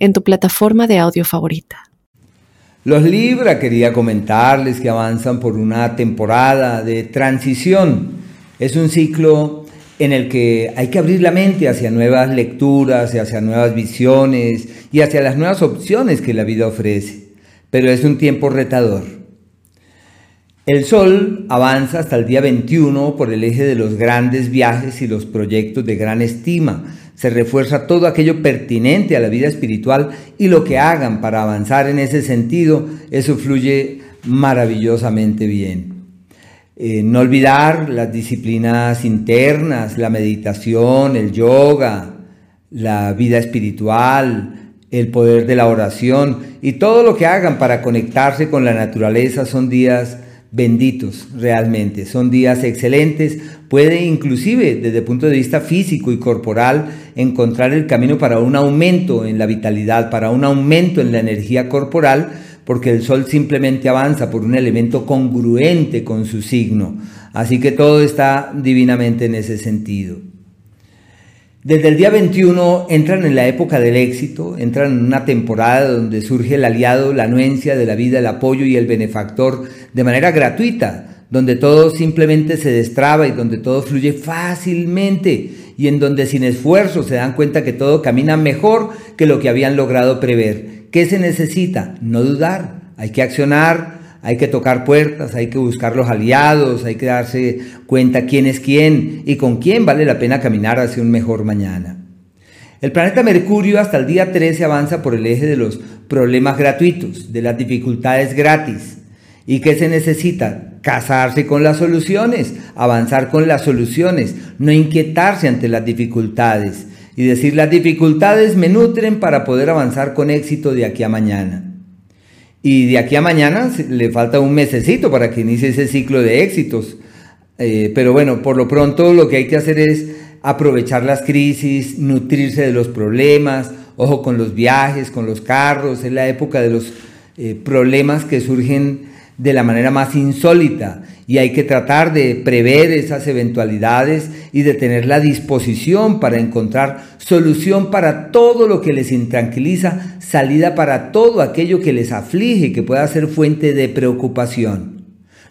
en tu plataforma de audio favorita. Los Libra quería comentarles que avanzan por una temporada de transición. Es un ciclo en el que hay que abrir la mente hacia nuevas lecturas, hacia nuevas visiones y hacia las nuevas opciones que la vida ofrece. Pero es un tiempo retador. El Sol avanza hasta el día 21 por el eje de los grandes viajes y los proyectos de gran estima, se refuerza todo aquello pertinente a la vida espiritual y lo que hagan para avanzar en ese sentido, eso fluye maravillosamente bien. Eh, no olvidar las disciplinas internas, la meditación, el yoga, la vida espiritual, el poder de la oración y todo lo que hagan para conectarse con la naturaleza son días benditos realmente, son días excelentes, puede inclusive desde el punto de vista físico y corporal encontrar el camino para un aumento en la vitalidad, para un aumento en la energía corporal, porque el Sol simplemente avanza por un elemento congruente con su signo, así que todo está divinamente en ese sentido. Desde el día 21 entran en la época del éxito, entran en una temporada donde surge el aliado, la anuencia de la vida, el apoyo y el benefactor de manera gratuita, donde todo simplemente se destraba y donde todo fluye fácilmente y en donde sin esfuerzo se dan cuenta que todo camina mejor que lo que habían logrado prever. ¿Qué se necesita? No dudar, hay que accionar, hay que tocar puertas, hay que buscar los aliados, hay que darse cuenta quién es quién y con quién vale la pena caminar hacia un mejor mañana. El planeta Mercurio hasta el día 13 avanza por el eje de los problemas gratuitos, de las dificultades gratis. ¿Y qué se necesita? Casarse con las soluciones, avanzar con las soluciones, no inquietarse ante las dificultades y decir las dificultades me nutren para poder avanzar con éxito de aquí a mañana. Y de aquí a mañana le falta un mesecito para que inicie ese ciclo de éxitos. Eh, pero bueno, por lo pronto lo que hay que hacer es aprovechar las crisis, nutrirse de los problemas, ojo con los viajes, con los carros, es la época de los eh, problemas que surgen de la manera más insólita y hay que tratar de prever esas eventualidades y de tener la disposición para encontrar solución para todo lo que les intranquiliza, salida para todo aquello que les aflige y que pueda ser fuente de preocupación.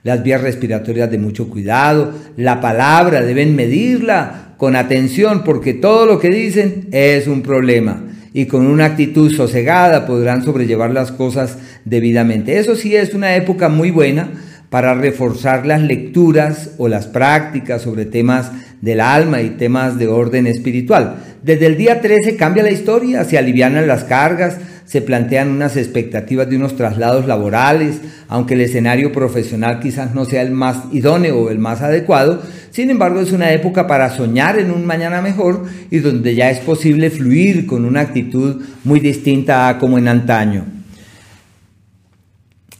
Las vías respiratorias de mucho cuidado, la palabra deben medirla con atención porque todo lo que dicen es un problema y con una actitud sosegada podrán sobrellevar las cosas debidamente. Eso sí es una época muy buena para reforzar las lecturas o las prácticas sobre temas del alma y temas de orden espiritual. Desde el día 13 cambia la historia, se alivianan las cargas, se plantean unas expectativas de unos traslados laborales, aunque el escenario profesional quizás no sea el más idóneo o el más adecuado, sin embargo es una época para soñar en un mañana mejor y donde ya es posible fluir con una actitud muy distinta a como en antaño.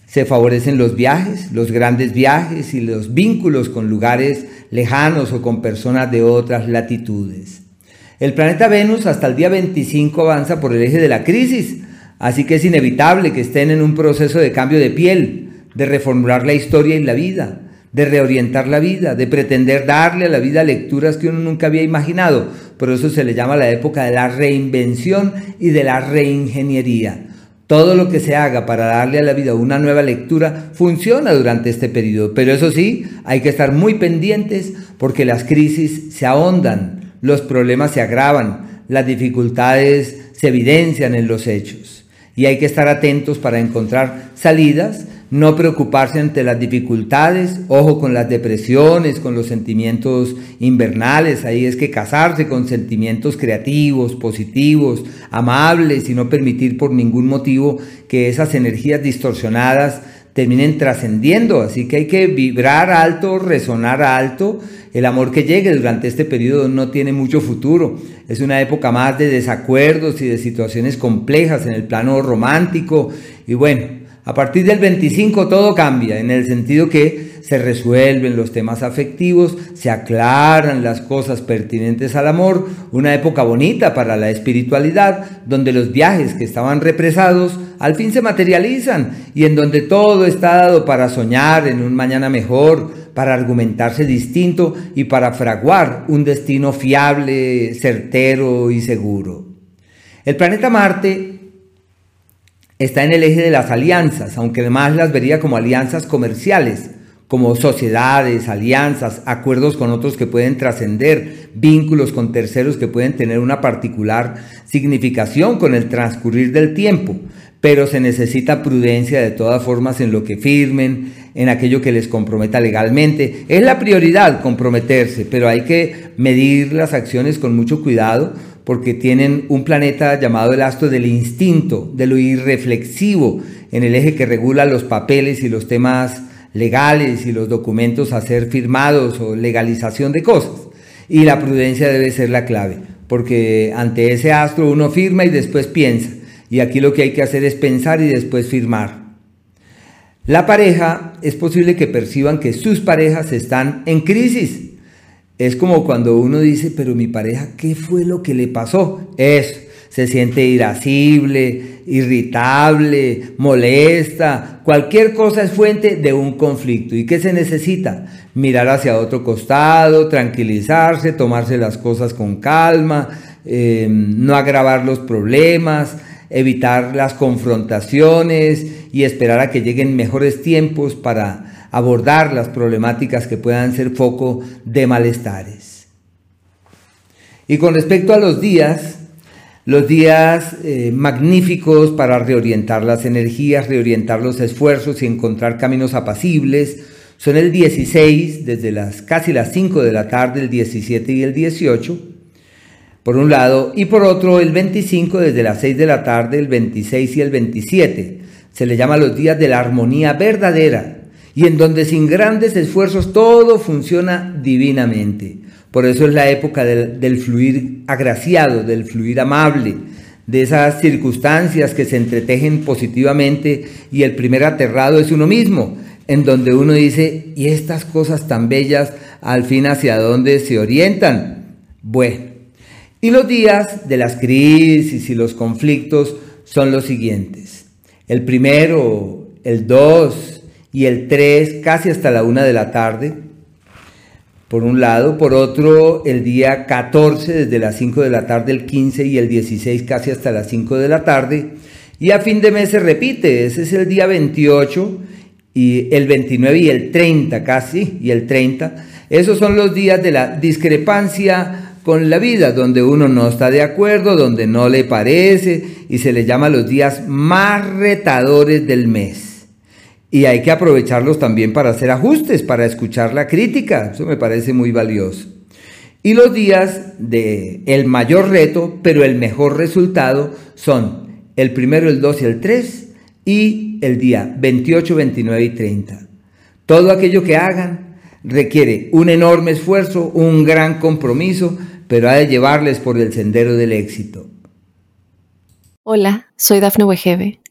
Se favorecen los viajes, los grandes viajes y los vínculos con lugares lejanos o con personas de otras latitudes. El planeta Venus hasta el día 25 avanza por el eje de la crisis, Así que es inevitable que estén en un proceso de cambio de piel, de reformular la historia y la vida, de reorientar la vida, de pretender darle a la vida lecturas que uno nunca había imaginado. Por eso se le llama la época de la reinvención y de la reingeniería. Todo lo que se haga para darle a la vida una nueva lectura funciona durante este periodo, pero eso sí, hay que estar muy pendientes porque las crisis se ahondan, los problemas se agravan, las dificultades se evidencian en los hechos y hay que estar atentos para encontrar salidas, no preocuparse ante las dificultades, ojo con las depresiones, con los sentimientos invernales, ahí es que casarse con sentimientos creativos, positivos, amables y no permitir por ningún motivo que esas energías distorsionadas terminen trascendiendo, así que hay que vibrar alto, resonar alto el amor que llegue durante este periodo no tiene mucho futuro. Es una época más de desacuerdos y de situaciones complejas en el plano romántico. Y bueno, a partir del 25 todo cambia, en el sentido que se resuelven los temas afectivos, se aclaran las cosas pertinentes al amor, una época bonita para la espiritualidad, donde los viajes que estaban represados al fin se materializan y en donde todo está dado para soñar en un mañana mejor, para argumentarse distinto y para fraguar un destino fiable, certero y seguro. El planeta Marte está en el eje de las alianzas, aunque además las vería como alianzas comerciales, como sociedades, alianzas, acuerdos con otros que pueden trascender, vínculos con terceros que pueden tener una particular significación con el transcurrir del tiempo, pero se necesita prudencia de todas formas en lo que firmen, en aquello que les comprometa legalmente. Es la prioridad comprometerse, pero hay que medir las acciones con mucho cuidado porque tienen un planeta llamado el astro del instinto, de lo irreflexivo, en el eje que regula los papeles y los temas legales y los documentos a ser firmados o legalización de cosas. Y la prudencia debe ser la clave, porque ante ese astro uno firma y después piensa. Y aquí lo que hay que hacer es pensar y después firmar. La pareja es posible que perciban que sus parejas están en crisis es como cuando uno dice, pero mi pareja, ¿qué fue lo que le pasó? Es, se siente irascible, irritable, molesta, cualquier cosa es fuente de un conflicto. ¿Y qué se necesita? Mirar hacia otro costado, tranquilizarse, tomarse las cosas con calma, em, no agravar los problemas, evitar las confrontaciones y esperar a que lleguen mejores tiempos para abordar las problemáticas que puedan ser foco de malestares. Y con respecto a los días, los días eh, magníficos para reorientar las energías, reorientar los esfuerzos y encontrar caminos apacibles son el 16, desde las casi las 5 de la tarde, el 17 y el 18, por un lado, y por otro el 25 desde las 6 de la tarde, el 26 y el 27. Se le llama los días de la armonía verdadera, y en donde sin grandes esfuerzos todo funciona divinamente. Por eso es la época del, fluir agraciado, del fluir amable, de esas circunstancias que se entretejen positivamente y el primer aterrado es uno mismo, en donde uno dice, ¿y estas cosas tan bellas al fin hacia dónde se orientan? Bueno, y los días de las crisis y los conflictos son los siguientes. El primero, el dos, y el 3 casi hasta la 1 de la tarde, por un lado, por otro el día 14 desde las 5 de la tarde, el 15 y el 16 casi hasta las 5 de la tarde, y a fin de mes se repite, ese es el día 28 y el 29 y el 30 casi, y el 30, esos son los días de la discrepancia con la vida, donde uno no está de acuerdo, donde no le parece, y se le llama los días más retadores del mes. Y hay que aprovecharlos también para hacer ajustes, para escuchar la crítica. Eso me parece muy valioso. Y los días de el mayor reto, pero el mejor resultado son el primero, el 2 y el 3 y el día 28, 29 y 30. Todo aquello que hagan requiere un enorme esfuerzo, un gran compromiso, pero ha de llevarles por el sendero del éxito. Hola, soy Dafne Wegebe